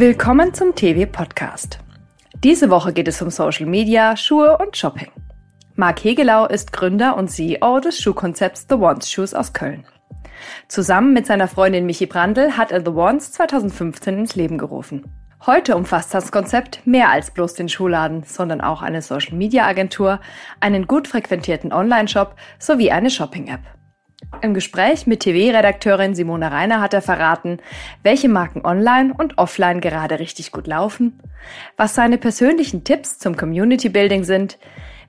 Willkommen zum TV Podcast. Diese Woche geht es um Social Media, Schuhe und Shopping. Marc Hegelau ist Gründer und CEO des Schuhkonzepts The Ones Shoes aus Köln. Zusammen mit seiner Freundin Michi Brandl hat er The Ones 2015 ins Leben gerufen. Heute umfasst das Konzept mehr als bloß den Schuhladen, sondern auch eine Social Media Agentur, einen gut frequentierten Online-Shop sowie eine Shopping-App. Im Gespräch mit TV-Redakteurin Simone Reiner hat er verraten, welche Marken online und offline gerade richtig gut laufen, was seine persönlichen Tipps zum Community Building sind,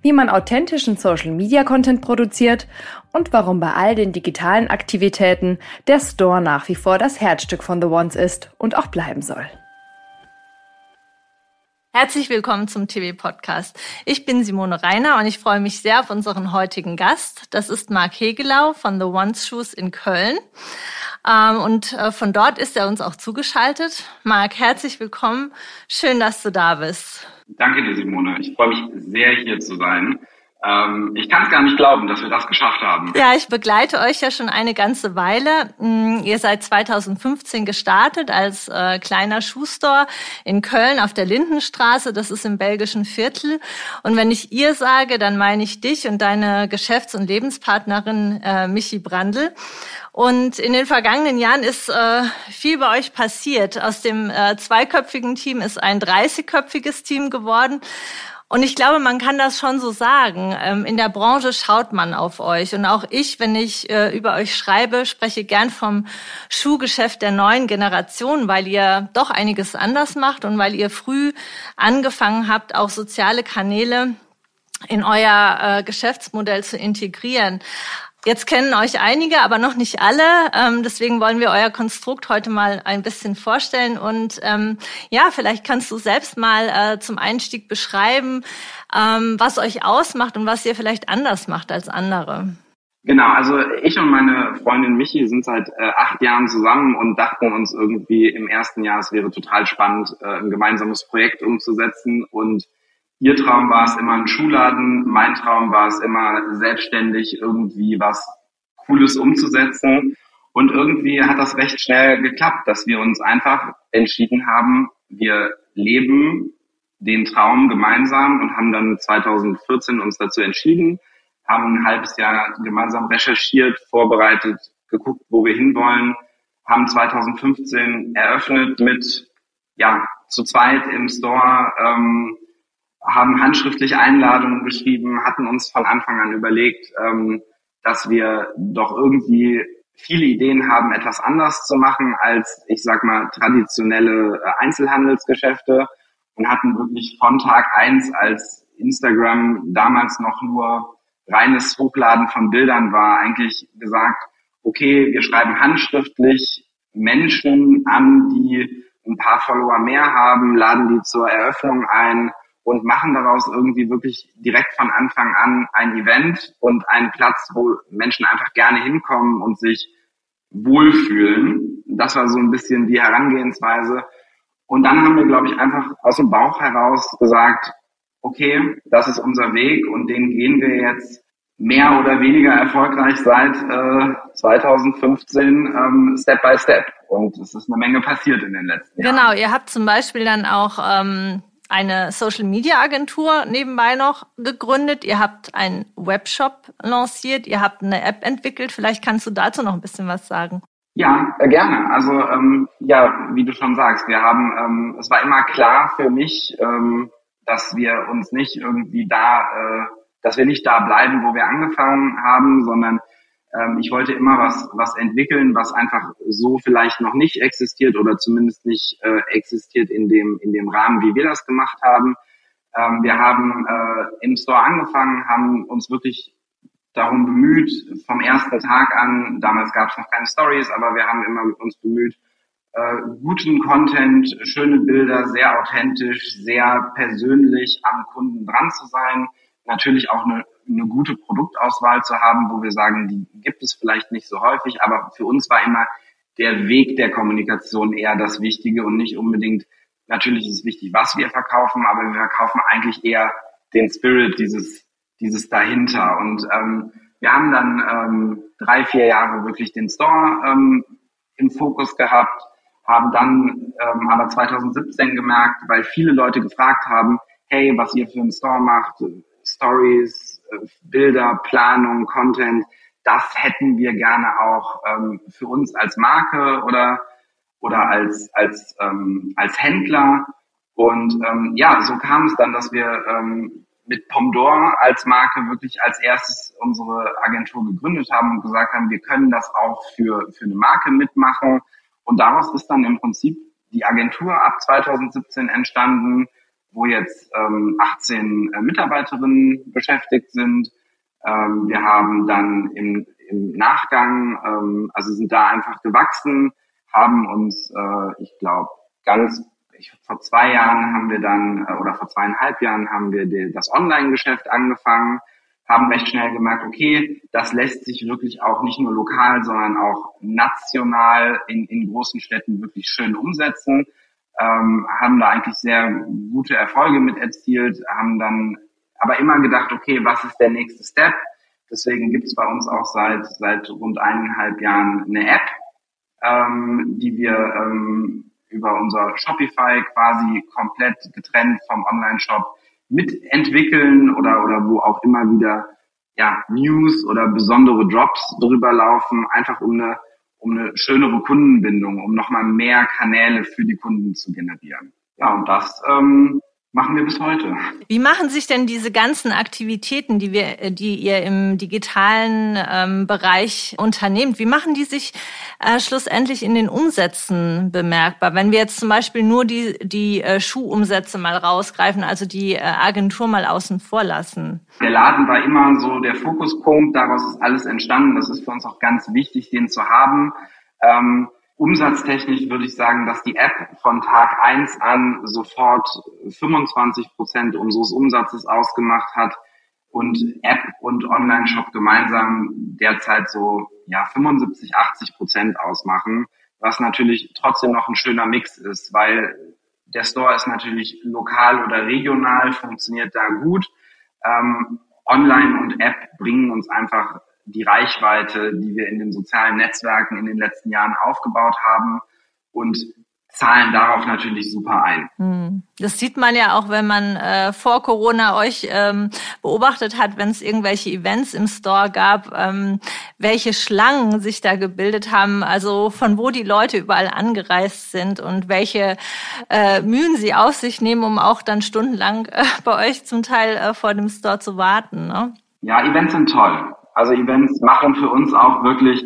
wie man authentischen Social Media Content produziert und warum bei all den digitalen Aktivitäten der Store nach wie vor das Herzstück von The Ones ist und auch bleiben soll. Herzlich willkommen zum TV-Podcast. Ich bin Simone Reiner und ich freue mich sehr auf unseren heutigen Gast. Das ist Marc Hegelau von The Ones Shoes in Köln. Ähm, und äh, von dort ist er uns auch zugeschaltet. Marc, herzlich willkommen. Schön, dass du da bist. Danke dir, Simone. Ich freue mich sehr, hier zu sein. Ähm, ich kann es gar nicht glauben, dass wir das geschafft haben. Ja, ich begleite euch ja schon eine ganze Weile. Mm, ihr seid 2015 gestartet als äh, kleiner Schuhstore in Köln auf der Lindenstraße. Das ist im belgischen Viertel. Und wenn ich ihr sage, dann meine ich dich und deine Geschäfts- und Lebenspartnerin äh, Michi Brandl. Und in den vergangenen Jahren ist äh, viel bei euch passiert. Aus dem äh, zweiköpfigen Team ist ein 30-köpfiges Team geworden. Und ich glaube, man kann das schon so sagen. Ähm, in der Branche schaut man auf euch. Und auch ich, wenn ich äh, über euch schreibe, spreche gern vom Schuhgeschäft der neuen Generation, weil ihr doch einiges anders macht und weil ihr früh angefangen habt, auch soziale Kanäle in euer äh, Geschäftsmodell zu integrieren. Jetzt kennen euch einige, aber noch nicht alle. Ähm, deswegen wollen wir euer Konstrukt heute mal ein bisschen vorstellen. Und ähm, ja, vielleicht kannst du selbst mal äh, zum Einstieg beschreiben, ähm, was euch ausmacht und was ihr vielleicht anders macht als andere. Genau, also ich und meine Freundin Michi sind seit äh, acht Jahren zusammen und dachten uns irgendwie im ersten Jahr, es wäre total spannend, äh, ein gemeinsames Projekt umzusetzen und Ihr Traum war es immer ein Schuhladen, mein Traum war es immer selbstständig irgendwie was Cooles umzusetzen. Und irgendwie hat das recht schnell geklappt, dass wir uns einfach entschieden haben, wir leben den Traum gemeinsam und haben dann 2014 uns dazu entschieden, haben ein halbes Jahr gemeinsam recherchiert, vorbereitet, geguckt, wo wir hinwollen, haben 2015 eröffnet mit, ja, zu zweit im Store, ähm, haben handschriftlich Einladungen geschrieben, hatten uns von Anfang an überlegt, ähm, dass wir doch irgendwie viele Ideen haben, etwas anders zu machen als, ich sag mal, traditionelle äh, Einzelhandelsgeschäfte und hatten wirklich von Tag eins, als Instagram damals noch nur reines Hochladen von Bildern war, eigentlich gesagt, okay, wir schreiben handschriftlich Menschen an, die ein paar Follower mehr haben, laden die zur Eröffnung ein, und machen daraus irgendwie wirklich direkt von Anfang an ein Event und einen Platz, wo Menschen einfach gerne hinkommen und sich wohlfühlen. Das war so ein bisschen die Herangehensweise. Und dann haben wir, glaube ich, einfach aus dem Bauch heraus gesagt, okay, das ist unser Weg und den gehen wir jetzt mehr oder weniger erfolgreich seit äh, 2015 ähm, Step by Step. Und es ist eine Menge passiert in den letzten Jahren. Genau, ihr habt zum Beispiel dann auch ähm, eine Social Media Agentur nebenbei noch gegründet. Ihr habt einen Webshop lanciert. Ihr habt eine App entwickelt. Vielleicht kannst du dazu noch ein bisschen was sagen. Ja, äh, gerne. Also ähm, ja, wie du schon sagst, wir haben, ähm, es war immer klar für mich, ähm, dass wir uns nicht irgendwie da, äh, dass wir nicht da bleiben, wo wir angefangen haben, sondern ähm, ich wollte immer was, was entwickeln, was einfach so vielleicht noch nicht existiert oder zumindest nicht äh, existiert in dem, in dem Rahmen, wie wir das gemacht haben. Ähm, wir haben äh, im Store angefangen, haben uns wirklich darum bemüht, vom ersten Tag an, damals gab es noch keine Stories, aber wir haben immer uns bemüht, äh, guten Content, schöne Bilder, sehr authentisch, sehr persönlich am Kunden dran zu sein, natürlich auch eine eine gute Produktauswahl zu haben, wo wir sagen, die gibt es vielleicht nicht so häufig, aber für uns war immer der Weg der Kommunikation eher das Wichtige und nicht unbedingt, natürlich ist es wichtig, was wir verkaufen, aber wir verkaufen eigentlich eher den Spirit dieses, dieses dahinter. Und ähm, wir haben dann ähm, drei, vier Jahre wirklich den Store ähm, im Fokus gehabt, haben dann ähm, aber 2017 gemerkt, weil viele Leute gefragt haben, hey, was ihr für einen Store macht, Stories, Bilder, Planung, Content, das hätten wir gerne auch ähm, für uns als Marke oder oder als als ähm, als Händler und ähm, ja, so kam es dann, dass wir ähm, mit Pomdor als Marke wirklich als erstes unsere Agentur gegründet haben und gesagt haben, wir können das auch für, für eine Marke mitmachen. Und daraus ist dann im Prinzip die Agentur ab 2017 entstanden, wo jetzt ähm, 18 äh, Mitarbeiterinnen beschäftigt sind. Ähm, wir haben dann im, im Nachgang, ähm, also sind da einfach gewachsen, haben uns, äh, ich glaube, ganz ich, vor zwei Jahren haben wir dann, äh, oder vor zweieinhalb Jahren haben wir die, das Online-Geschäft angefangen, haben recht schnell gemerkt, okay, das lässt sich wirklich auch nicht nur lokal, sondern auch national in, in großen Städten wirklich schön umsetzen. Ähm, haben da eigentlich sehr gute Erfolge mit erzielt, haben dann aber immer gedacht, okay, was ist der nächste Step? Deswegen gibt es bei uns auch seit, seit rund eineinhalb Jahren eine App, ähm, die wir ähm, über unser Shopify quasi komplett getrennt vom Online-Shop mitentwickeln oder, oder wo auch immer wieder ja, News oder besondere Drops drüber laufen, einfach um eine, um eine schönere Kundenbindung, um nochmal mehr Kanäle für die Kunden zu generieren. Ja, und das ähm, machen wir bis heute. Wie machen sich denn diese ganzen Aktivitäten, die wir, äh, die ihr im digitalen ähm, Bereich unternehmt, wie machen die sich äh, schlussendlich in den Umsätzen bemerkbar? Wenn wir jetzt zum Beispiel nur die, die äh, Schuhumsätze mal rausgreifen, also die äh, Agentur mal außen vor lassen. Der Laden war immer so der Fokuspunkt, daraus ist alles entstanden. Das ist für uns auch ganz wichtig, den zu haben. Ähm, Umsatztechnisch würde ich sagen, dass die App von Tag eins an sofort 25 Prozent unseres Umsatzes ausgemacht hat und App und Online-Shop gemeinsam derzeit so ja 75, 80 Prozent ausmachen, was natürlich trotzdem noch ein schöner Mix ist, weil der Store ist natürlich lokal oder regional, funktioniert da gut. Ähm, Online und App bringen uns einfach die Reichweite, die wir in den sozialen Netzwerken in den letzten Jahren aufgebaut haben und zahlen darauf natürlich super ein. Hm. Das sieht man ja auch, wenn man äh, vor Corona euch ähm, beobachtet hat, wenn es irgendwelche Events im Store gab, ähm, welche Schlangen sich da gebildet haben, also von wo die Leute überall angereist sind und welche äh, Mühen sie auf sich nehmen, um auch dann stundenlang äh, bei euch zum Teil äh, vor dem Store zu warten. Ne? Ja, Events sind toll. Also Events machen für uns auch wirklich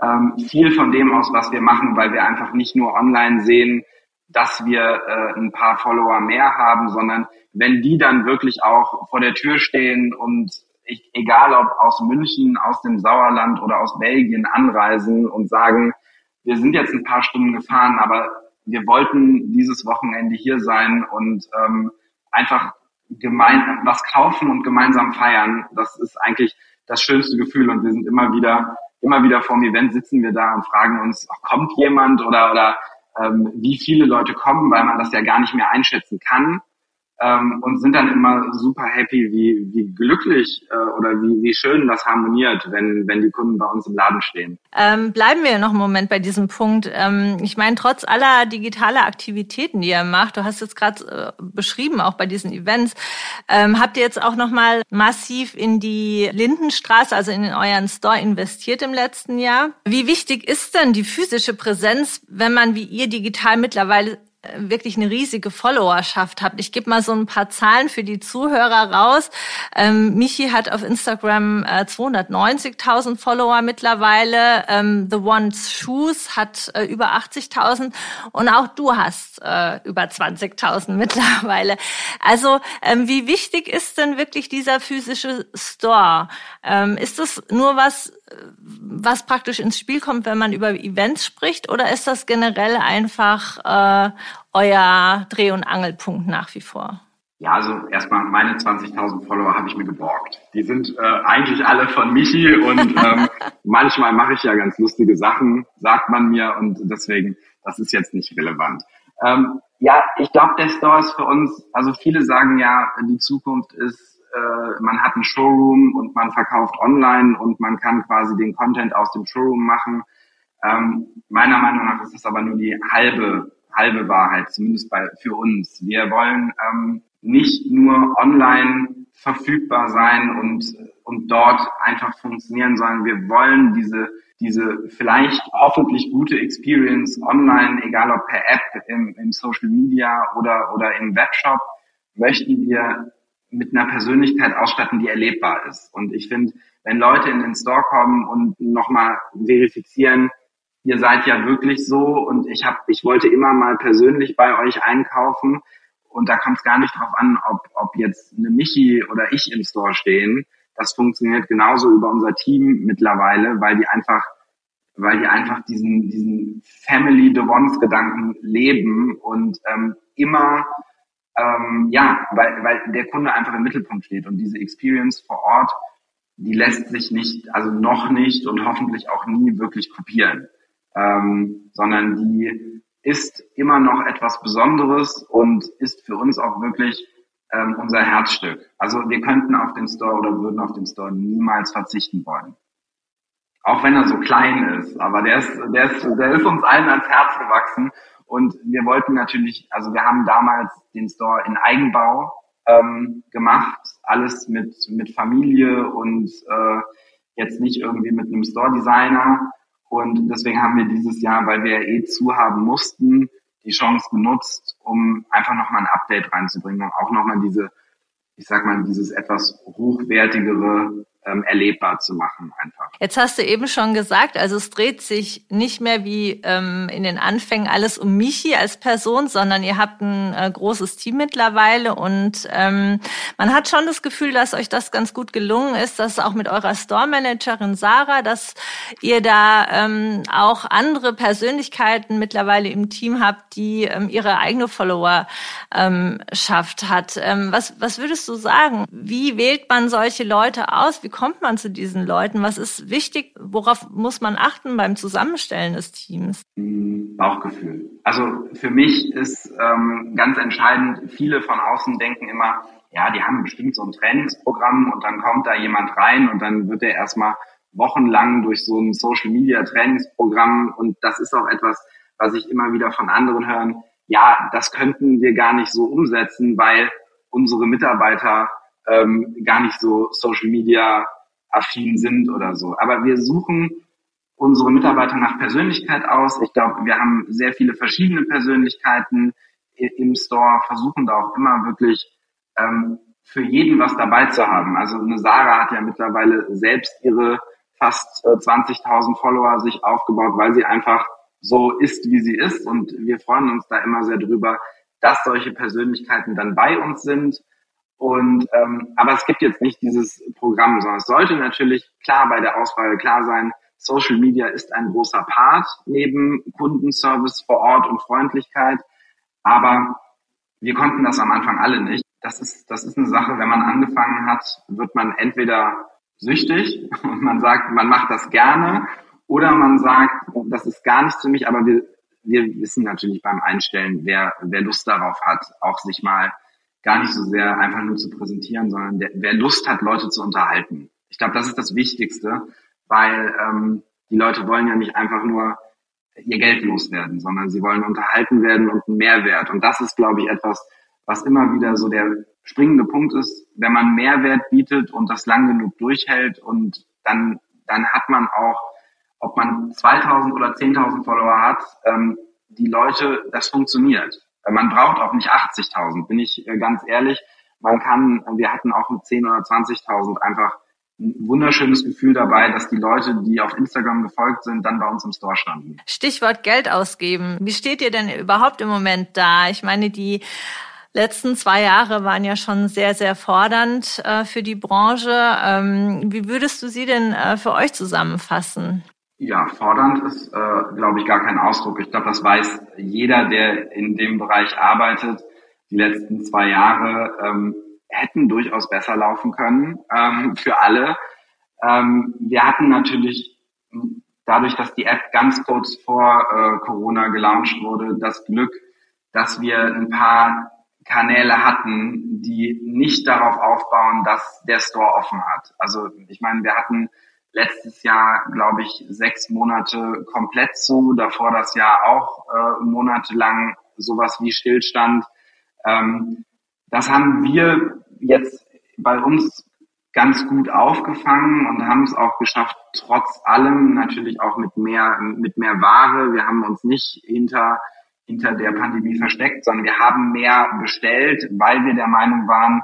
ähm, viel von dem aus, was wir machen, weil wir einfach nicht nur online sehen, dass wir äh, ein paar Follower mehr haben, sondern wenn die dann wirklich auch vor der Tür stehen und ich, egal ob aus München, aus dem Sauerland oder aus Belgien anreisen und sagen, wir sind jetzt ein paar Stunden gefahren, aber wir wollten dieses Wochenende hier sein und ähm, einfach gemein was kaufen und gemeinsam feiern. Das ist eigentlich das schönste Gefühl und wir sind immer wieder, immer wieder vor dem Event sitzen wir da und fragen uns, kommt jemand oder, oder ähm, wie viele Leute kommen, weil man das ja gar nicht mehr einschätzen kann ähm, und sind dann immer super happy, wie, wie glücklich äh, oder wie, wie schön das harmoniert, wenn, wenn die Kunden bei uns im Laden stehen. Ähm, bleiben wir noch einen Moment bei diesem Punkt. Ähm, ich meine, trotz aller digitaler Aktivitäten, die ihr macht, du hast jetzt gerade äh, beschrieben, auch bei diesen Events, ähm, habt ihr jetzt auch nochmal massiv in die Lindenstraße, also in euren Store investiert im letzten Jahr. Wie wichtig ist denn die physische Präsenz, wenn man wie ihr digital mittlerweile wirklich eine riesige Followerschaft habt. Ich gebe mal so ein paar Zahlen für die Zuhörer raus. Ähm, Michi hat auf Instagram äh, 290.000 Follower mittlerweile. Ähm, The One's Shoes hat äh, über 80.000 und auch du hast äh, über 20.000 mittlerweile. Also ähm, wie wichtig ist denn wirklich dieser physische Store? Ähm, ist das nur was was praktisch ins Spiel kommt, wenn man über Events spricht, oder ist das generell einfach äh, euer Dreh- und Angelpunkt nach wie vor? Ja, also erstmal meine 20.000 Follower habe ich mir geborgt. Die sind äh, eigentlich alle von Michi und ähm, manchmal mache ich ja ganz lustige Sachen, sagt man mir und deswegen, das ist jetzt nicht relevant. Ähm, ja, ich glaube, der Store ist für uns, also viele sagen ja, die Zukunft ist äh, man hat einen Showroom und man verkauft online und man kann quasi den Content aus dem Showroom machen. Ähm, meiner Meinung nach ist das aber nur die halbe, halbe Wahrheit, zumindest bei, für uns. Wir wollen ähm, nicht nur online verfügbar sein und, und dort einfach funktionieren, sondern wir wollen diese, diese vielleicht hoffentlich gute Experience online, egal ob per App, im, im Social Media oder, oder im Webshop, möchten wir mit einer Persönlichkeit ausstatten, die erlebbar ist. Und ich finde, wenn Leute in den Store kommen und nochmal verifizieren, ihr seid ja wirklich so und ich habe, ich wollte immer mal persönlich bei euch einkaufen und da kommt es gar nicht drauf an, ob, ob jetzt eine Michi oder ich im Store stehen. Das funktioniert genauso über unser Team mittlerweile, weil die einfach, weil die einfach diesen, diesen Family the Ones Gedanken leben und ähm, immer ähm, ja, weil, weil der Kunde einfach im Mittelpunkt steht und diese Experience vor Ort, die lässt sich nicht, also noch nicht und hoffentlich auch nie wirklich kopieren ähm, sondern die ist immer noch etwas Besonderes und ist für uns auch wirklich ähm, unser Herzstück. Also wir könnten auf den Store oder würden auf den Store niemals verzichten wollen. Auch wenn er so klein ist, aber der ist, der ist, der ist uns allen ans Herz gewachsen. Und wir wollten natürlich, also wir haben damals den Store in Eigenbau ähm, gemacht, alles mit, mit Familie und äh, jetzt nicht irgendwie mit einem Store-Designer, und deswegen haben wir dieses Jahr, weil wir eh zu haben mussten, die Chance genutzt, um einfach nochmal ein Update reinzubringen und auch nochmal diese, ich sag mal, dieses etwas hochwertigere ähm, erlebbar zu machen einfach. Jetzt hast du eben schon gesagt, also es dreht sich nicht mehr wie ähm, in den Anfängen alles um Michi als Person, sondern ihr habt ein äh, großes Team mittlerweile und ähm, man hat schon das Gefühl, dass euch das ganz gut gelungen ist, dass auch mit eurer Store-Managerin Sarah, dass ihr da ähm, auch andere Persönlichkeiten mittlerweile im Team habt, die ähm, ihre eigene Follower ähm, hat. Ähm, was, was würdest du sagen? Wie wählt man solche Leute aus? Wie kommt man zu diesen Leuten? Was ist wichtig? Worauf muss man achten beim Zusammenstellen des Teams? Bauchgefühl. Also für mich ist ähm, ganz entscheidend, viele von außen denken immer, ja, die haben bestimmt so ein Trainingsprogramm und dann kommt da jemand rein und dann wird er erstmal wochenlang durch so ein Social Media Trainingsprogramm und das ist auch etwas, was ich immer wieder von anderen hören. Ja, das könnten wir gar nicht so umsetzen, weil unsere Mitarbeiter ähm, gar nicht so Social Media affin sind oder so. Aber wir suchen unsere Mitarbeiter nach Persönlichkeit aus. Ich glaube, wir haben sehr viele verschiedene Persönlichkeiten im Store, versuchen da auch immer wirklich ähm, für jeden was dabei zu haben. Also eine Sarah hat ja mittlerweile selbst ihre fast äh, 20.000 Follower sich aufgebaut, weil sie einfach so ist, wie sie ist. Und wir freuen uns da immer sehr drüber, dass solche Persönlichkeiten dann bei uns sind. Und ähm, aber es gibt jetzt nicht dieses Programm, sondern es sollte natürlich klar bei der Auswahl klar sein, Social Media ist ein großer Part neben Kundenservice vor Ort und Freundlichkeit. Aber wir konnten das am Anfang alle nicht. Das ist, das ist eine Sache, wenn man angefangen hat, wird man entweder süchtig und man sagt, man macht das gerne oder man sagt, das ist gar nicht für mich, aber wir, wir wissen natürlich beim Einstellen, wer, wer Lust darauf hat, auch sich mal gar nicht so sehr einfach nur zu präsentieren, sondern der, wer Lust hat, Leute zu unterhalten. Ich glaube, das ist das Wichtigste, weil ähm, die Leute wollen ja nicht einfach nur ihr Geld loswerden, sondern sie wollen unterhalten werden und einen Mehrwert. Und das ist, glaube ich, etwas, was immer wieder so der springende Punkt ist. Wenn man Mehrwert bietet und das lang genug durchhält und dann, dann hat man auch, ob man 2000 oder 10.000 Follower hat, ähm, die Leute, das funktioniert. Man braucht auch nicht 80.000, bin ich äh, ganz ehrlich. Man kann, wir hatten auch mit 10 oder 20.000 einfach ein wunderschönes Gefühl dabei, dass die Leute, die auf Instagram gefolgt sind, dann bei uns im Store standen. Stichwort Geld ausgeben. Wie steht ihr denn überhaupt im Moment da? Ich meine, die letzten zwei Jahre waren ja schon sehr, sehr fordernd äh, für die Branche. Ähm, wie würdest du sie denn äh, für euch zusammenfassen? Ja, fordernd ist, äh, glaube ich, gar kein Ausdruck. Ich glaube, das weiß jeder, der in dem Bereich arbeitet. Die letzten zwei Jahre ähm, hätten durchaus besser laufen können ähm, für alle. Ähm, wir hatten natürlich dadurch, dass die App ganz kurz vor äh, Corona gelauncht wurde, das Glück, dass wir ein paar Kanäle hatten, die nicht darauf aufbauen, dass der Store offen hat. Also ich meine, wir hatten letztes Jahr, glaube ich, sechs Monate komplett zu, davor das Jahr auch äh, monatelang sowas wie Stillstand. Ähm, das haben wir jetzt bei uns ganz gut aufgefangen und haben es auch geschafft, trotz allem natürlich auch mit mehr, mit mehr Ware. Wir haben uns nicht hinter, hinter der Pandemie versteckt, sondern wir haben mehr bestellt, weil wir der Meinung waren,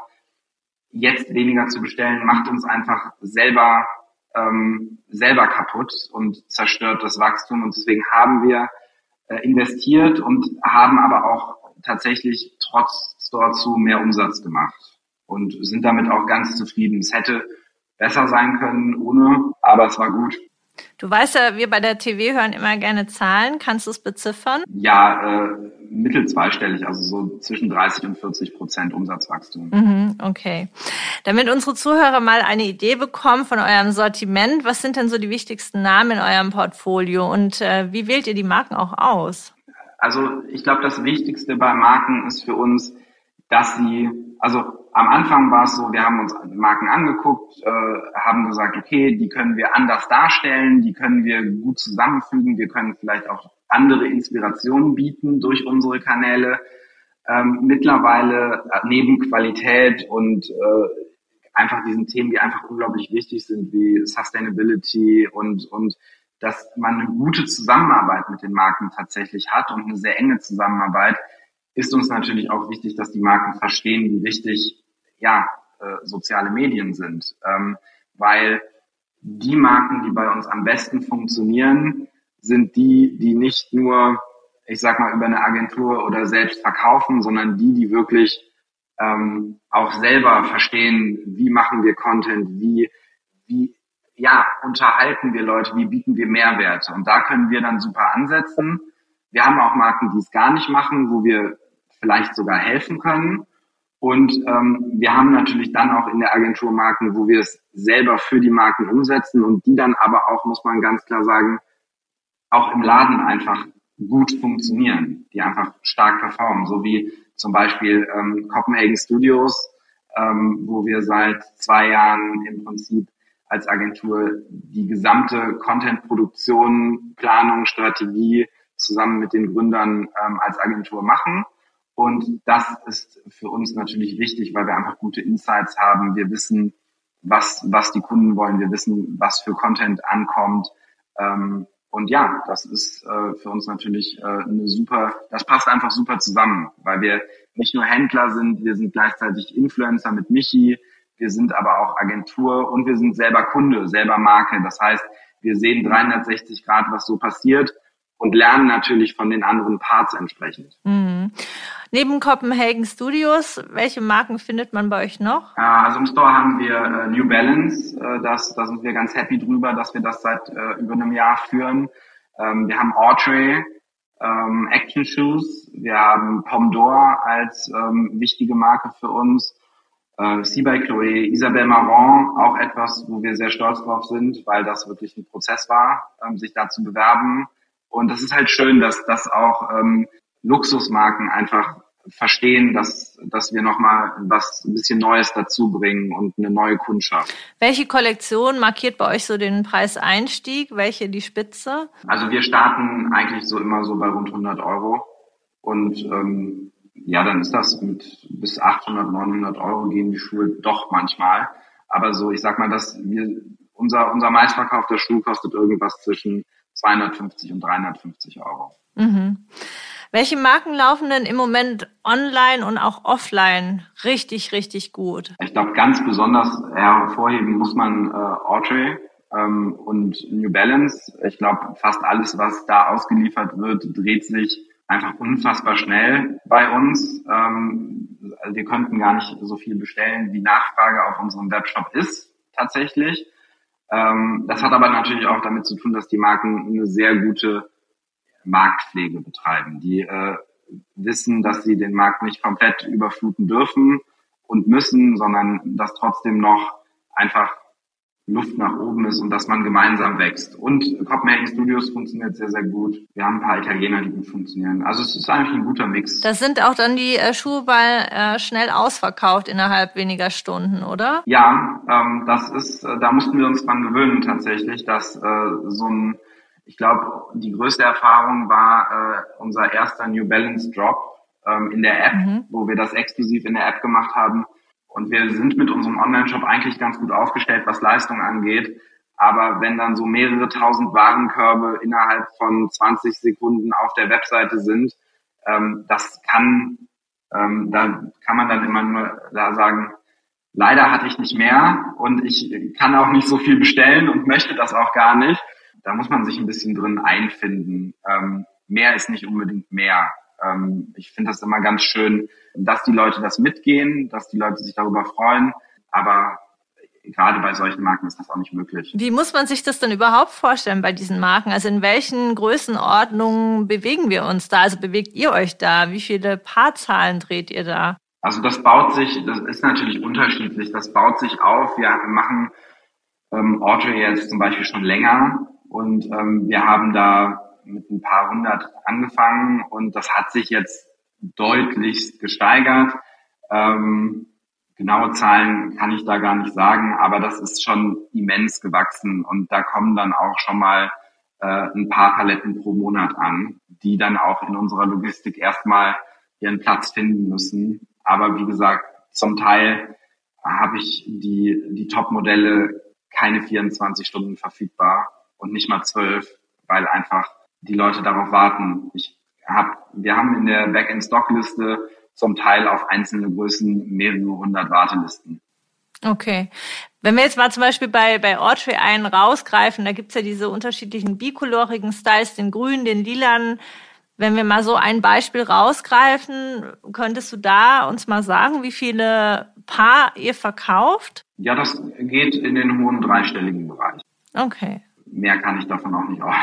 jetzt weniger zu bestellen, macht uns einfach selber, ähm, selber kaputt und zerstört das Wachstum. Und deswegen haben wir äh, investiert und haben aber auch tatsächlich trotz Store zu mehr Umsatz gemacht und sind damit auch ganz zufrieden. Es hätte besser sein können ohne, aber es war gut. Du weißt ja, wir bei der TV hören immer gerne Zahlen. Kannst du es beziffern? Ja, äh, mittel zweistellig, also so zwischen 30 und 40 Prozent Umsatzwachstum. Mhm, okay. Damit unsere Zuhörer mal eine Idee bekommen von eurem Sortiment, was sind denn so die wichtigsten Namen in eurem Portfolio und äh, wie wählt ihr die Marken auch aus? Also ich glaube, das Wichtigste bei Marken ist für uns, dass sie, also am Anfang war es so, wir haben uns Marken angeguckt, äh, haben gesagt, okay, die können wir anders darstellen, die können wir gut zusammenfügen, wir können vielleicht auch andere Inspirationen bieten durch unsere Kanäle. Ähm, mittlerweile äh, neben Qualität und äh, einfach diesen Themen, die einfach unglaublich wichtig sind, wie Sustainability und, und dass man eine gute Zusammenarbeit mit den Marken tatsächlich hat und eine sehr enge Zusammenarbeit, ist uns natürlich auch wichtig, dass die Marken verstehen, wie wichtig ja, äh, soziale Medien sind. Ähm, weil die Marken, die bei uns am besten funktionieren, sind die, die nicht nur, ich sag mal, über eine Agentur oder selbst verkaufen, sondern die, die wirklich ähm, auch selber verstehen, wie machen wir Content, wie, wie ja, unterhalten wir Leute, wie bieten wir Mehrwerte. Und da können wir dann super ansetzen. Wir haben auch Marken, die es gar nicht machen, wo wir vielleicht sogar helfen können. Und ähm, wir haben natürlich dann auch in der Agentur Marken, wo wir es selber für die Marken umsetzen und die dann aber auch, muss man ganz klar sagen, auch im Laden einfach gut funktionieren, die einfach stark performen, so wie zum Beispiel ähm, Copenhagen Studios, ähm, wo wir seit zwei Jahren im Prinzip als Agentur die gesamte Content-Produktion, Planung, Strategie zusammen mit den Gründern ähm, als Agentur machen und das ist für uns natürlich wichtig, weil wir einfach gute Insights haben. Wir wissen, was, was die Kunden wollen. Wir wissen, was für Content ankommt. Ähm, und ja, das ist äh, für uns natürlich äh, eine super, das passt einfach super zusammen, weil wir nicht nur Händler sind, wir sind gleichzeitig Influencer mit Michi, wir sind aber auch Agentur und wir sind selber Kunde, selber Marke. Das heißt, wir sehen 360 Grad, was so passiert und lernen natürlich von den anderen Parts entsprechend. Mhm. Neben Copenhagen Studios, welche Marken findet man bei euch noch? Also im Store haben wir äh, New Balance. Äh, das, da sind wir ganz happy drüber, dass wir das seit äh, über einem Jahr führen. Ähm, wir haben Autry, ähm, Action Shoes. Wir haben Pomdor als ähm, wichtige Marke für uns. Sie bei Chloé, Isabelle Marron, auch etwas, wo wir sehr stolz drauf sind, weil das wirklich ein Prozess war, sich da zu bewerben. Und das ist halt schön, dass das auch ähm, Luxusmarken einfach verstehen, dass, dass wir nochmal was ein bisschen Neues dazu bringen und eine neue Kundschaft. Welche Kollektion markiert bei euch so den Preiseinstieg? Welche die Spitze? Also wir starten eigentlich so immer so bei rund 100 Euro und ähm, ja, dann ist das mit bis 800, 900 Euro gehen die Schuhe doch manchmal. Aber so, ich sag mal, dass wir unser unser meistverkaufter Schuh kostet irgendwas zwischen 250 und 350 Euro. Mhm. Welche Marken laufen denn im Moment online und auch offline richtig, richtig gut? Ich glaube, ganz besonders hervorheben muss man äh, Audrey ähm, und New Balance. Ich glaube, fast alles, was da ausgeliefert wird, dreht sich einfach unfassbar schnell bei uns. Ähm, also wir könnten gar nicht so viel bestellen, wie Nachfrage auf unserem Webshop ist tatsächlich. Ähm, das hat aber natürlich auch damit zu tun, dass die Marken eine sehr gute Marktpflege betreiben. Die äh, wissen, dass sie den Markt nicht komplett überfluten dürfen und müssen, sondern dass trotzdem noch einfach Luft nach oben ist und dass man gemeinsam wächst. Und Copenhagen Studios funktioniert sehr, sehr gut. Wir haben ein paar Italiener, die gut funktionieren. Also es ist eigentlich ein guter Mix. Das sind auch dann die äh, Schuhe bei äh, schnell ausverkauft innerhalb weniger Stunden, oder? Ja, ähm, das ist, äh, da mussten wir uns dran gewöhnen tatsächlich, dass äh, so ein, ich glaube, die größte Erfahrung war äh, unser erster New Balance Drop ähm, in der App, mhm. wo wir das exklusiv in der App gemacht haben und wir sind mit unserem Online-Shop eigentlich ganz gut aufgestellt, was Leistung angeht. Aber wenn dann so mehrere tausend Warenkörbe innerhalb von 20 Sekunden auf der Webseite sind, ähm, das kann, ähm, da kann man dann immer nur da sagen, leider hatte ich nicht mehr und ich kann auch nicht so viel bestellen und möchte das auch gar nicht. Da muss man sich ein bisschen drin einfinden. Ähm, mehr ist nicht unbedingt mehr. Ähm, ich finde das immer ganz schön, dass die Leute das mitgehen, dass die Leute sich darüber freuen. Aber gerade bei solchen Marken ist das auch nicht möglich. Wie muss man sich das denn überhaupt vorstellen bei diesen Marken? Also in welchen Größenordnungen bewegen wir uns da? Also bewegt ihr euch da? Wie viele Paarzahlen dreht ihr da? Also das baut sich, das ist natürlich unterschiedlich. Das baut sich auf. Wir machen ähm, Audrey jetzt zum Beispiel schon länger und ähm, wir haben da mit ein paar hundert angefangen und das hat sich jetzt deutlichst gesteigert. Ähm, genaue Zahlen kann ich da gar nicht sagen, aber das ist schon immens gewachsen und da kommen dann auch schon mal äh, ein paar Paletten pro Monat an, die dann auch in unserer Logistik erstmal ihren Platz finden müssen. Aber wie gesagt, zum Teil habe ich die, die Top-Modelle keine 24 Stunden verfügbar und nicht mal zwölf, weil einfach die Leute darauf warten. Ich hab, wir haben in der Backend-Stock-Liste zum Teil auf einzelne Größen mehrere hundert Wartelisten. Okay. Wenn wir jetzt mal zum Beispiel bei, bei Audrey einen rausgreifen, da gibt's ja diese unterschiedlichen bicolorigen Styles, den grünen, den lilanen. Wenn wir mal so ein Beispiel rausgreifen, könntest du da uns mal sagen, wie viele Paar ihr verkauft? Ja, das geht in den hohen dreistelligen Bereich. Okay. Mehr kann ich davon auch nicht auch.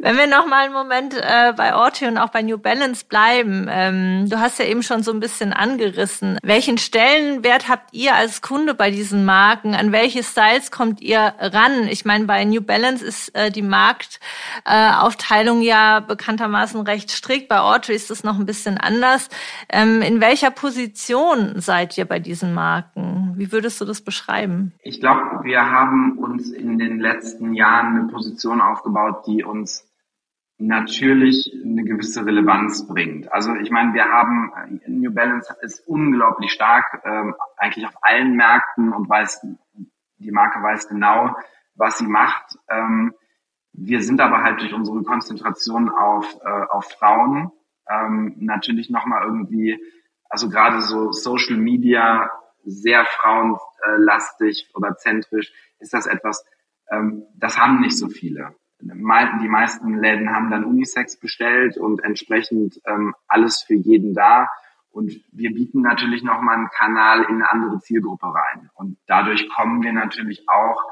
Wenn wir noch mal einen Moment äh, bei Orte und auch bei New Balance bleiben, ähm, du hast ja eben schon so ein bisschen angerissen. Welchen Stellenwert habt ihr als Kunde bei diesen Marken? An welche Styles kommt ihr ran? Ich meine, bei New Balance ist äh, die Marktaufteilung äh, ja bekanntermaßen recht strikt. Bei Orte ist es noch ein bisschen anders. Ähm, in welcher Position seid ihr bei diesen Marken? Wie würdest du das beschreiben? Ich glaube, wir haben uns in den letzten Jahren eine Position aufgebaut, die uns natürlich eine gewisse Relevanz bringt. Also ich meine, wir haben New Balance ist unglaublich stark, ähm, eigentlich auf allen Märkten und weiß, die Marke weiß genau, was sie macht. Ähm, wir sind aber halt durch unsere Konzentration auf, äh, auf Frauen ähm, natürlich nochmal irgendwie, also gerade so Social Media sehr frauenlastig oder zentrisch, ist das etwas, ähm, das haben nicht so viele die meisten Läden haben dann Unisex bestellt und entsprechend ähm, alles für jeden da. Und wir bieten natürlich nochmal einen Kanal in eine andere Zielgruppe rein. Und dadurch kommen wir natürlich auch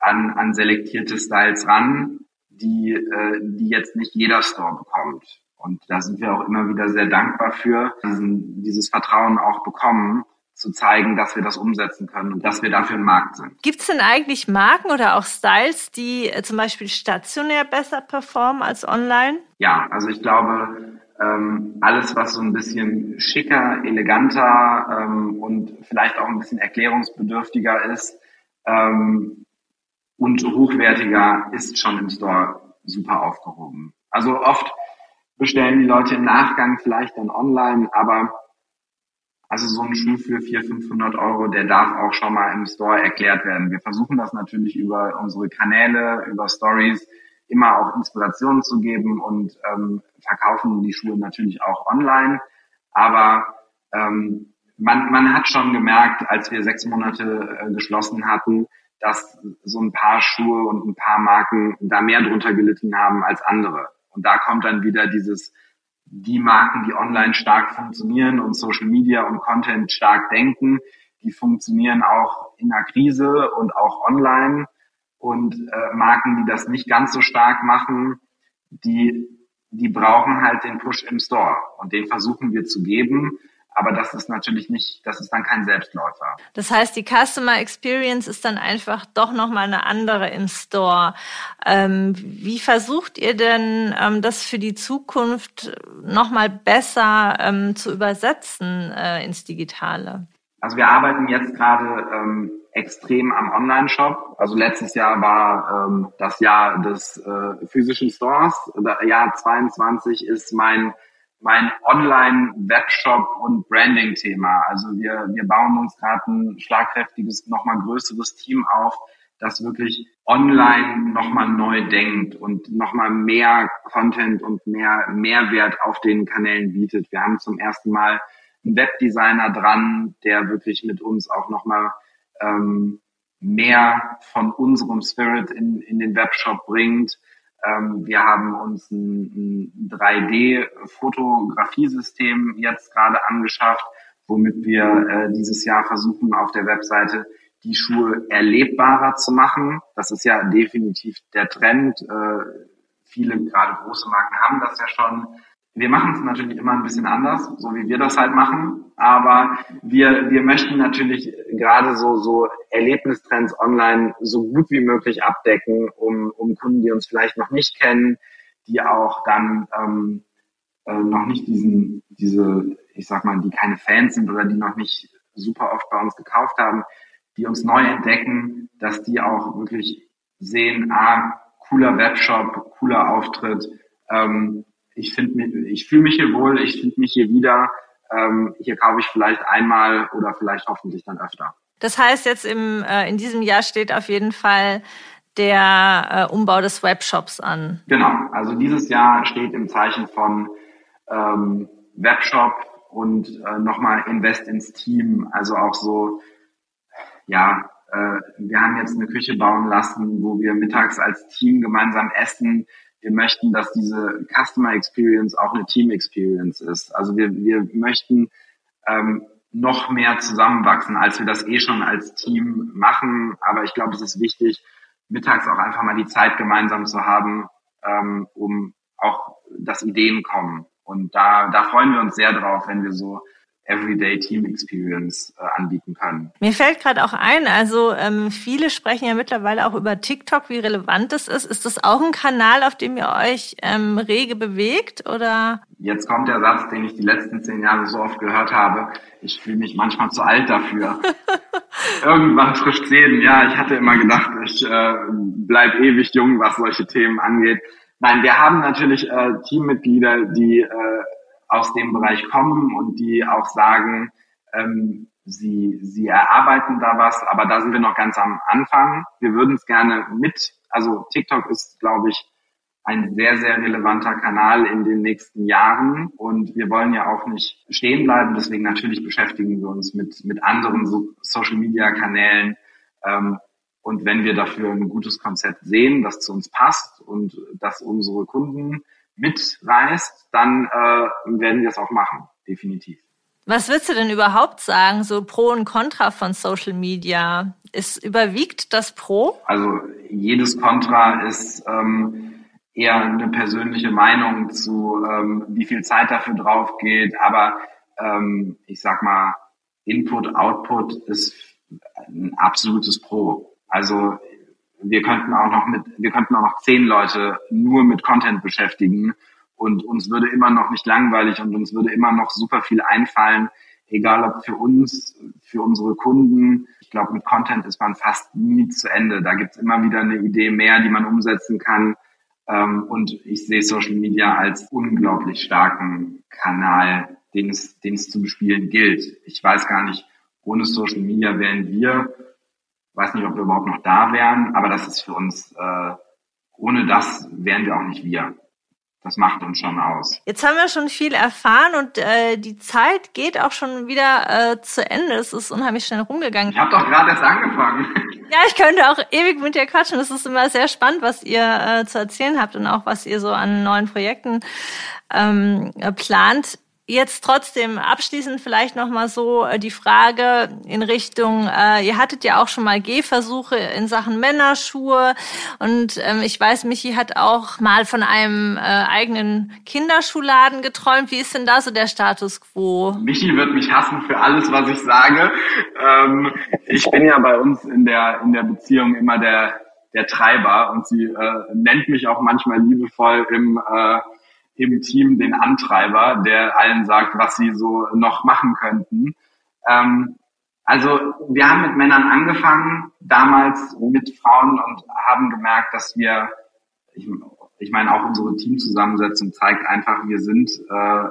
an, an selektierte Styles ran, die, äh, die jetzt nicht jeder Store bekommt. Und da sind wir auch immer wieder sehr dankbar für, diesen, dieses Vertrauen auch bekommen, zu zeigen, dass wir das umsetzen können und dass wir dafür ein Markt sind. Gibt es denn eigentlich Marken oder auch Styles, die äh, zum Beispiel stationär besser performen als online? Ja, also ich glaube, ähm, alles, was so ein bisschen schicker, eleganter ähm, und vielleicht auch ein bisschen erklärungsbedürftiger ist ähm, und hochwertiger, ist schon im Store super aufgehoben. Also oft bestellen die Leute im Nachgang vielleicht dann online, aber also so ein Schuh für 400, 500 Euro, der darf auch schon mal im Store erklärt werden. Wir versuchen das natürlich über unsere Kanäle, über Stories immer auch Inspirationen zu geben und ähm, verkaufen die Schuhe natürlich auch online. Aber ähm, man, man hat schon gemerkt, als wir sechs Monate äh, geschlossen hatten, dass so ein paar Schuhe und ein paar Marken da mehr drunter gelitten haben als andere. Und da kommt dann wieder dieses die Marken, die online stark funktionieren und Social Media und Content stark denken, die funktionieren auch in der Krise und auch online. Und äh, Marken, die das nicht ganz so stark machen, die, die brauchen halt den Push im Store. Und den versuchen wir zu geben. Aber das ist natürlich nicht, das ist dann kein Selbstläufer. Das heißt, die Customer Experience ist dann einfach doch nochmal eine andere im Store. Ähm, wie versucht ihr denn, ähm, das für die Zukunft nochmal besser ähm, zu übersetzen äh, ins Digitale? Also wir arbeiten jetzt gerade ähm, extrem am Online-Shop. Also letztes Jahr war ähm, das Jahr des äh, physischen Stores. Jahr 22 ist mein mein Online-Webshop und Branding-Thema. Also wir, wir bauen uns gerade ein schlagkräftiges, nochmal größeres Team auf, das wirklich online nochmal neu denkt und nochmal mehr Content und mehr Mehrwert auf den Kanälen bietet. Wir haben zum ersten Mal einen Webdesigner dran, der wirklich mit uns auch nochmal ähm, mehr von unserem Spirit in, in den Webshop bringt. Ähm, wir haben uns ein, ein 3D-Fotografiesystem jetzt gerade angeschafft, womit wir äh, dieses Jahr versuchen, auf der Webseite die Schuhe erlebbarer zu machen. Das ist ja definitiv der Trend. Äh, viele, gerade große Marken, haben das ja schon. Wir machen es natürlich immer ein bisschen anders, so wie wir das halt machen. Aber wir, wir möchten natürlich gerade so, so Erlebnistrends online so gut wie möglich abdecken, um, um Kunden, die uns vielleicht noch nicht kennen, die auch dann ähm, äh, noch nicht diesen, diese, ich sag mal, die keine Fans sind oder die noch nicht super oft bei uns gekauft haben, die uns neu entdecken, dass die auch wirklich sehen, ah, cooler Webshop, cooler Auftritt, ähm, ich finde ich fühle mich hier wohl, ich finde mich hier wieder. Ähm, hier kaufe ich vielleicht einmal oder vielleicht hoffentlich dann öfter. Das heißt, jetzt im, äh, in diesem Jahr steht auf jeden Fall der äh, Umbau des Webshops an. Genau, also dieses Jahr steht im Zeichen von ähm, Webshop und äh, nochmal Invest ins Team. Also auch so, ja, äh, wir haben jetzt eine Küche bauen lassen, wo wir mittags als Team gemeinsam essen wir möchten, dass diese Customer Experience auch eine Team Experience ist. Also wir, wir möchten ähm, noch mehr zusammenwachsen, als wir das eh schon als Team machen. Aber ich glaube, es ist wichtig, mittags auch einfach mal die Zeit gemeinsam zu haben, ähm, um auch, dass Ideen kommen. Und da, da freuen wir uns sehr drauf, wenn wir so Everyday Team Experience äh, anbieten können. Mir fällt gerade auch ein, also ähm, viele sprechen ja mittlerweile auch über TikTok, wie relevant das ist. Ist das auch ein Kanal, auf dem ihr euch ähm, rege bewegt oder? Jetzt kommt der Satz, den ich die letzten zehn Jahre so oft gehört habe. Ich fühle mich manchmal zu alt dafür. Irgendwann trifft zehn. Ja, ich hatte immer gedacht, ich äh, bleib ewig jung, was solche Themen angeht. Nein, wir haben natürlich äh, Teammitglieder, die äh, aus dem Bereich kommen und die auch sagen, ähm, sie, sie erarbeiten da was, aber da sind wir noch ganz am Anfang. Wir würden es gerne mit, also TikTok ist, glaube ich, ein sehr, sehr relevanter Kanal in den nächsten Jahren und wir wollen ja auch nicht stehen bleiben. Deswegen natürlich beschäftigen wir uns mit, mit anderen so Social-Media-Kanälen. Ähm, und wenn wir dafür ein gutes Konzept sehen, das zu uns passt und das unsere Kunden mitreißt, dann äh, werden wir es auch machen, definitiv. Was würdest du denn überhaupt sagen, so Pro und Contra von Social Media? Ist überwiegt das Pro? Also jedes Contra ist ähm, eher eine persönliche Meinung zu, ähm, wie viel Zeit dafür drauf geht. Aber ähm, ich sag mal, Input, Output ist ein absolutes Pro. Also wir könnten auch noch mit, wir könnten auch noch zehn Leute nur mit Content beschäftigen und uns würde immer noch nicht langweilig und uns würde immer noch super viel einfallen, egal ob für uns, für unsere Kunden. Ich glaube, mit Content ist man fast nie zu Ende. Da gibt's immer wieder eine Idee mehr, die man umsetzen kann. Ähm, und ich sehe Social Media als unglaublich starken Kanal, den es, den es zu bespielen gilt. Ich weiß gar nicht, ohne Social Media wären wir weiß nicht, ob wir überhaupt noch da wären, aber das ist für uns, äh, ohne das wären wir auch nicht wir. Das macht uns schon aus. Jetzt haben wir schon viel erfahren und äh, die Zeit geht auch schon wieder äh, zu Ende. Es ist unheimlich schnell rumgegangen. Ich habe doch gerade erst angefangen. Ja, ich könnte auch ewig mit dir quatschen. Es ist immer sehr spannend, was ihr äh, zu erzählen habt und auch was ihr so an neuen Projekten ähm, plant. Jetzt trotzdem abschließend vielleicht noch mal so äh, die Frage in Richtung, äh, ihr hattet ja auch schon mal Gehversuche in Sachen Männerschuhe und ähm, ich weiß, Michi hat auch mal von einem äh, eigenen Kinderschuhladen geträumt. Wie ist denn da so der Status quo? Michi wird mich hassen für alles, was ich sage. Ähm, ich bin ja bei uns in der in der Beziehung immer der der Treiber und sie äh, nennt mich auch manchmal liebevoll im äh, im Team den Antreiber, der allen sagt, was sie so noch machen könnten. Ähm, also wir haben mit Männern angefangen, damals mit Frauen und haben gemerkt, dass wir, ich, ich meine auch unsere Teamzusammensetzung zeigt einfach, wir sind, äh,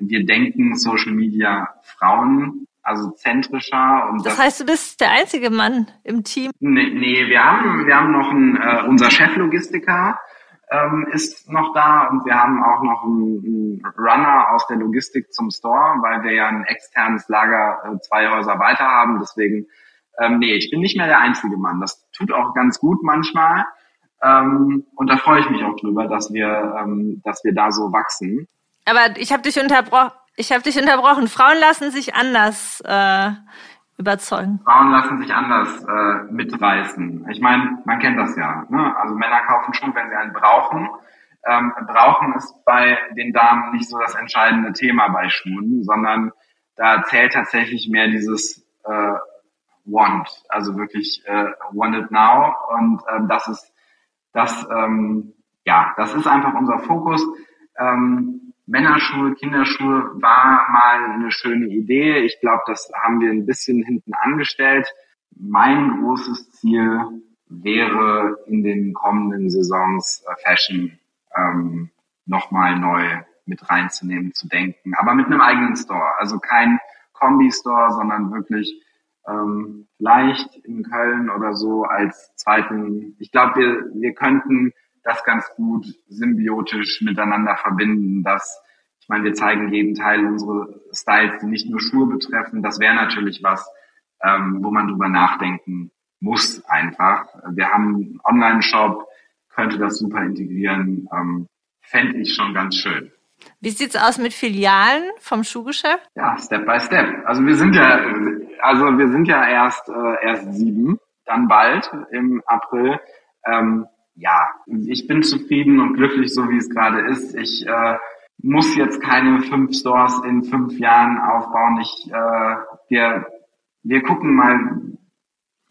wir denken Social Media Frauen, also zentrischer. Und das, das heißt, du bist der einzige Mann im Team? Nee, nee wir haben, wir haben noch einen, äh, unser Cheflogistiker, ähm, ist noch da und wir haben auch noch einen, einen, Runner aus der Logistik zum Store, weil wir ja ein externes Lager äh, zwei Häuser weiter haben. Deswegen, ähm, nee, ich bin nicht mehr der einzige Mann. Das tut auch ganz gut manchmal. Ähm, und da freue ich mich auch drüber, dass wir, ähm, dass wir da so wachsen. Aber ich habe dich unterbrochen. Ich habe dich unterbrochen. Frauen lassen sich anders äh, überzeugen? Frauen lassen sich anders äh, mitreißen. Ich meine, man kennt das ja. Ne? Also Männer kaufen Schuh, wenn sie einen brauchen. Ähm, brauchen ist bei den Damen nicht so das entscheidende Thema bei Schuhen, sondern da zählt tatsächlich mehr dieses äh, Want, also wirklich äh, want it now. Und ähm, das ist das, ähm, ja, das ist einfach unser Fokus. Ähm, Männerschuhe, Kinderschuhe war mal eine schöne Idee. Ich glaube, das haben wir ein bisschen hinten angestellt. Mein großes Ziel wäre in den kommenden Saisons äh, Fashion ähm, nochmal neu mit reinzunehmen, zu denken, aber mit einem eigenen Store. Also kein Kombi-Store, sondern wirklich ähm, vielleicht in Köln oder so als zweiten. Ich glaube, wir, wir könnten das ganz gut symbiotisch miteinander verbinden, dass ich meine, wir zeigen jeden Teil unsere Styles, die nicht nur Schuhe betreffen. Das wäre natürlich was, ähm, wo man drüber nachdenken muss einfach. Wir haben einen Online-Shop, könnte das super integrieren. Ähm, Fände ich schon ganz schön. Wie sieht's aus mit Filialen vom Schuhgeschäft? Ja, Step by Step. Also wir sind ja, also wir sind ja erst äh, erst sieben, dann bald im April. Ähm, ja, ich bin zufrieden und glücklich, so wie es gerade ist. Ich äh, muss jetzt keine fünf Stores in fünf Jahren aufbauen. Ich, äh, wir, wir gucken mal,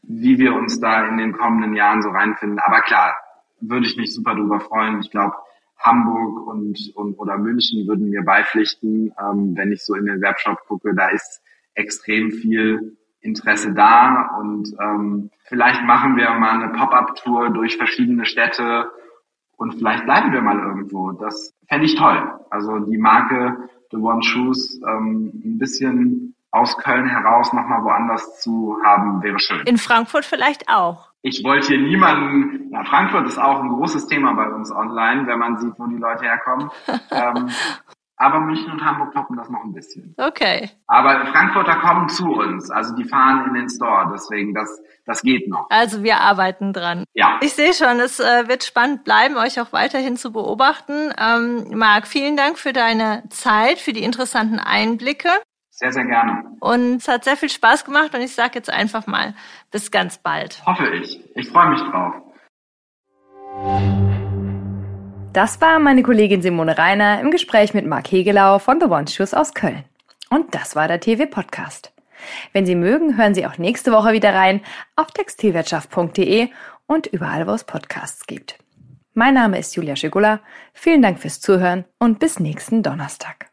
wie wir uns da in den kommenden Jahren so reinfinden. Aber klar, würde ich mich super drüber freuen. Ich glaube, Hamburg und, und oder München würden mir beipflichten, ähm, wenn ich so in den Webshop gucke. Da ist extrem viel Interesse da und ähm, vielleicht machen wir mal eine Pop-up-Tour durch verschiedene Städte und vielleicht bleiben wir mal irgendwo. Das fände ich toll. Also die Marke The One Shoes ähm, ein bisschen aus Köln heraus nochmal woanders zu haben, wäre schön. In Frankfurt vielleicht auch. Ich wollte hier niemanden, ja, Frankfurt ist auch ein großes Thema bei uns online, wenn man sieht, wo die Leute herkommen. ähm, aber München und Hamburg toppen das noch ein bisschen. Okay. Aber Frankfurter kommen zu uns, also die fahren in den Store, deswegen das, das geht noch. Also wir arbeiten dran. Ja. Ich sehe schon, es äh, wird spannend bleiben, euch auch weiterhin zu beobachten. Ähm, Marc, vielen Dank für deine Zeit, für die interessanten Einblicke. Sehr, sehr gerne. Und es hat sehr viel Spaß gemacht und ich sage jetzt einfach mal bis ganz bald. Hoffe ich. Ich freue mich drauf. Das war meine Kollegin Simone Reiner im Gespräch mit Marc Hegelau von The One Shoes aus Köln. Und das war der TV Podcast. Wenn Sie mögen, hören Sie auch nächste Woche wieder rein auf textilwirtschaft.de und überall, wo es Podcasts gibt. Mein Name ist Julia Schigula. Vielen Dank fürs Zuhören und bis nächsten Donnerstag.